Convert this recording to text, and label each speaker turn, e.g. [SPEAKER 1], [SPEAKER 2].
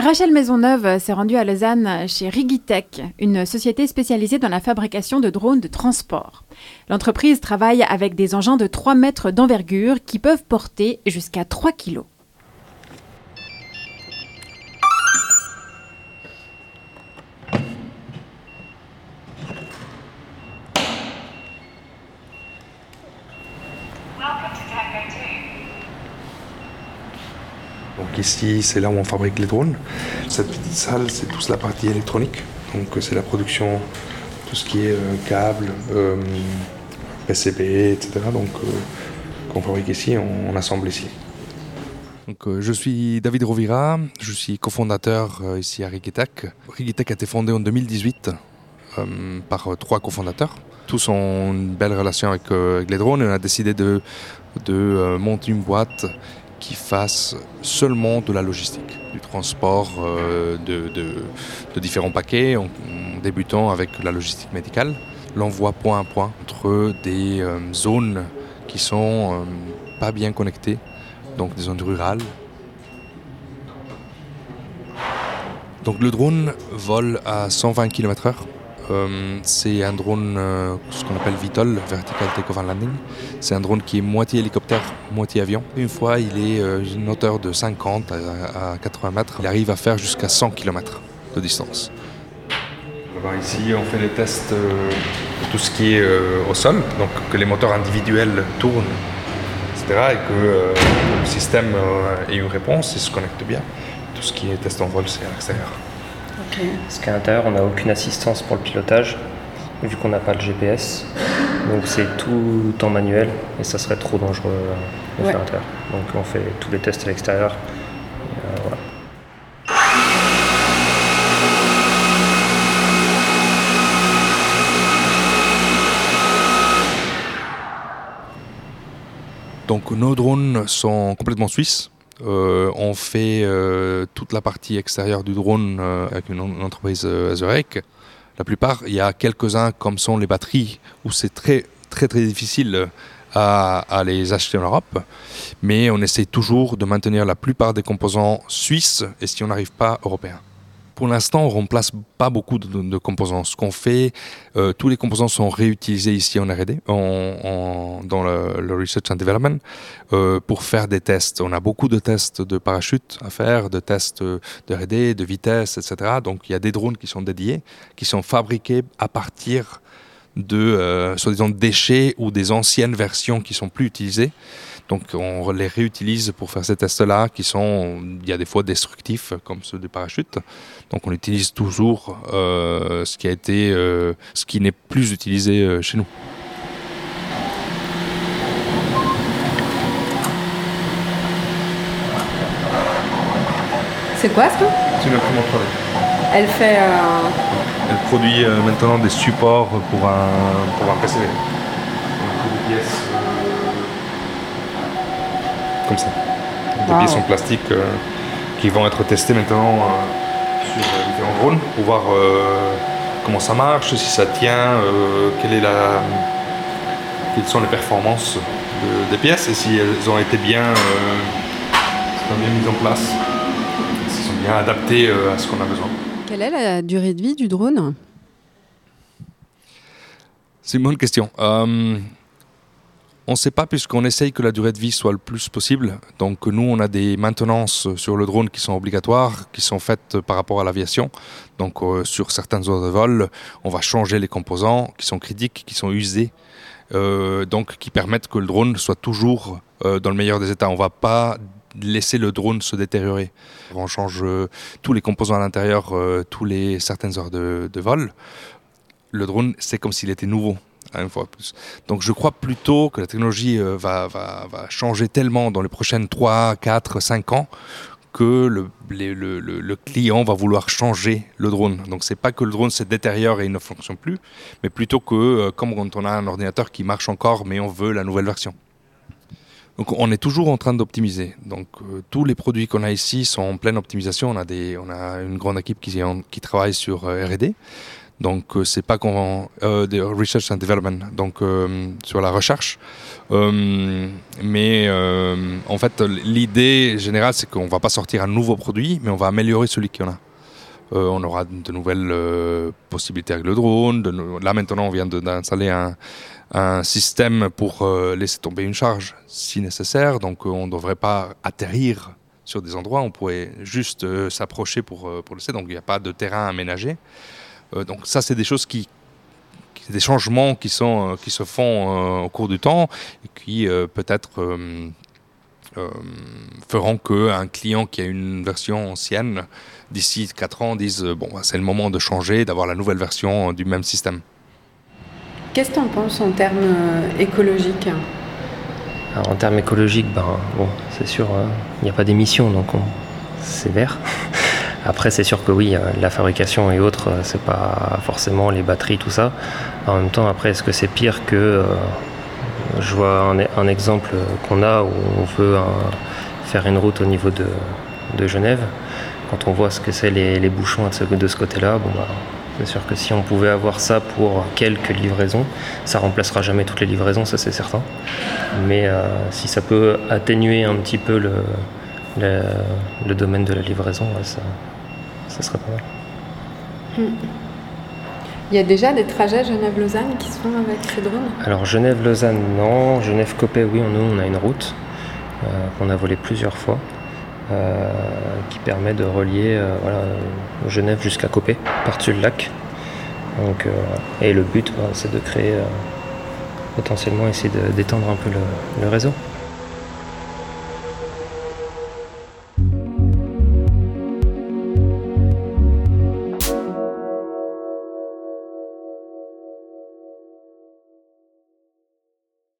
[SPEAKER 1] Rachel Maisonneuve s'est rendue à Lausanne chez Rigitech, une société spécialisée dans la fabrication de drones de transport. L'entreprise travaille avec des engins de 3 mètres d'envergure qui peuvent porter jusqu'à 3 kilos.
[SPEAKER 2] Ici, c'est là où on fabrique les drones. Cette petite salle, c'est toute la partie électronique. Donc c'est la production, tout ce qui est euh, câbles, euh, PCB, etc. Donc euh, qu'on fabrique ici, on, assemble ici.
[SPEAKER 3] Donc, je suis David Rovira, je suis cofondateur ici à Rigitech. Rigitech a été fondé en 2018 par trois cofondateurs. Tous ont une belle relation avec, les drones et on a décidé de monter une boîte qui fasse seulement de la logistique, du transport euh, de, différents paquets, en, débutant avec la logistique médicale, l'envoi point à point entre des euh, zones qui sont euh, pas bien connectées, donc des zones rurales. Donc le drone vole à 120 km/h euh, c'est un drone, euh, ce qu'on appelle VTOL, Vertical Takeoff and Landing. C'est un drone qui est moitié hélicoptère, moitié avion. Une fois, il est euh, une hauteur de 50 à, 80 mètres. Il arrive à faire jusqu'à 100 km de distance.
[SPEAKER 2] ici, on fait les tests de tout ce qui est au sol, donc que les moteurs individuels tournent, etc. Et que le système ait une réponse et se connecte bien. Tout ce qui est test en vol, c'est à l'extérieur.
[SPEAKER 4] Parce qu'à l'intérieur, on n'a aucune assistance pour le pilotage, vu qu'on n'a pas le GPS. Donc c'est tout en manuel et ça serait trop dangereux de faire à l'intérieur. Donc on fait tous les tests à l'extérieur. Euh,
[SPEAKER 3] Donc nos drones sont complètement suisses. Euh, on fait euh, toute la partie extérieure du drone euh, avec une, entreprise Azurek. La plupart, il y a quelques-uns comme sont les batteries où c'est très très très difficile à, à, les acheter en Europe. Mais on essaie toujours de maintenir la plupart des composants suisses et si on n'arrive pas, européens pour l'instant, on remplace pas beaucoup de, composants. Ce qu'on fait, euh, tous les composants sont réutilisés ici en R&D, dans le, research and development, euh, pour faire des tests. On a beaucoup de tests de parachute à faire, de tests de R&D, de vitesse, etc. Donc il y a des drones qui sont dédiés, qui sont fabriqués à partir de, euh, soi-disant, déchets ou des anciennes versions qui sont plus utilisées. Donc on les réutilise pour faire ces tests-là qui sont, il y a des fois destructifs comme ceux du parachute. Donc on utilise toujours euh, ce qui a été, euh, ce qui n'est plus utilisé euh, chez nous.
[SPEAKER 1] C'est quoi ça?
[SPEAKER 2] C'est une imprimante 3D.
[SPEAKER 1] Elle fait.
[SPEAKER 2] Elle produit maintenant des supports pour un, pour un PCB. Des pièces comme ça. Des pièces en plastique qui vont être testées maintenant sur différents drones pour voir euh, comment ça marche, si ça tient, euh, quelle est la, quelles sont les performances des pièces et si elles ont été bien, euh, bien mises en place, si elles sont bien adaptées à ce qu'on a besoin.
[SPEAKER 1] Quelle est la durée de vie du drone?
[SPEAKER 3] C'est une bonne question. On ne sait pas puisqu'on essaye que la durée de vie soit le plus possible. Donc nous, on a des maintenances sur le drone qui sont obligatoires, qui sont faites par rapport à l'aviation. Donc euh, sur certaines heures de vol, on va changer les composants qui sont critiques, qui sont usés, euh, donc qui permettent que le drone soit toujours euh, dans le meilleur des états. On ne va pas laisser le drone se détériorer. On change tous les composants à l'intérieur, tous les certaines heures de vol. Le drone, c'est comme s'il était nouveau Donc je crois plutôt que la technologie euh, va, changer tellement dans les prochaines 3, 4, 5 ans que le, client va vouloir changer le drone. Donc c'est pas que le drone se détériore et il ne fonctionne plus, mais plutôt que euh, comme quand on a un ordinateur qui marche encore mais on veut la nouvelle version. Donc on est toujours en train d'optimiser. Donc euh, tous les produits qu'on a ici sont en pleine optimisation. On a, une grande équipe qui, qui travaille sur R&D. Donc c'est pas qu'on de research and development, donc sur la recherche. mais en fait, l'idée générale, c'est qu'on va pas sortir un nouveau produit, mais on va améliorer celui qu'on a. on aura de nouvelles possibilités avec le drone. là maintenant, on vient d'installer un, système pour euh, laisser tomber une charge si nécessaire. Donc euh, on ne devrait pas atterrir sur des endroits, on pourrait juste euh, s'approcher pour, pour le laisser. Donc il n'y a pas de terrain aménagé. Donc ça, c'est des choses qui, des changements qui, sont, qui se font au cours du temps et qui peut-être feront qu'un client qui a une version ancienne, d'ici 4 ans, dise bon, bah, c'est le moment de changer, d'avoir la nouvelle version du même système.
[SPEAKER 1] Qu'est-ce que tu en penses en termes euh, écologiques?
[SPEAKER 4] En termes écologiques, ben, bon, c'est sûr, il n'y a pas d'émissions, donc c'est vert. Après, c'est sûr que oui, euh, la fabrication et autres, euh, c'est pas forcément les batteries, tout ça. En même temps, après, est-ce que c'est pire que. je vois un, exemple qu'on a où on veut faire une route au niveau de, Genève. Quand on voit ce que c'est les, bouchons de ce, de côté-là, bon, bah, c'est sûr que si on pouvait avoir ça pour quelques livraisons, ça remplacera jamais toutes les livraisons, ça c'est certain. Mais euh, si ça peut atténuer un petit peu le, le, domaine de la livraison, ça, ça, serait pas mal.
[SPEAKER 1] Hmm. Il y a déjà des trajets Genève-Lausanne qui se font avec ces drones?
[SPEAKER 4] Alors Genève-Lausanne, non. Genève-Copé, oui, nous on a une route euh, qu'on a volée plusieurs fois. Euh, qui permet de relier euh, Genève jusqu'à Copé, par-dessus le lac. Donc, et le but, bah, c'est de créer potentiellement essayer d'étendre un peu le réseau.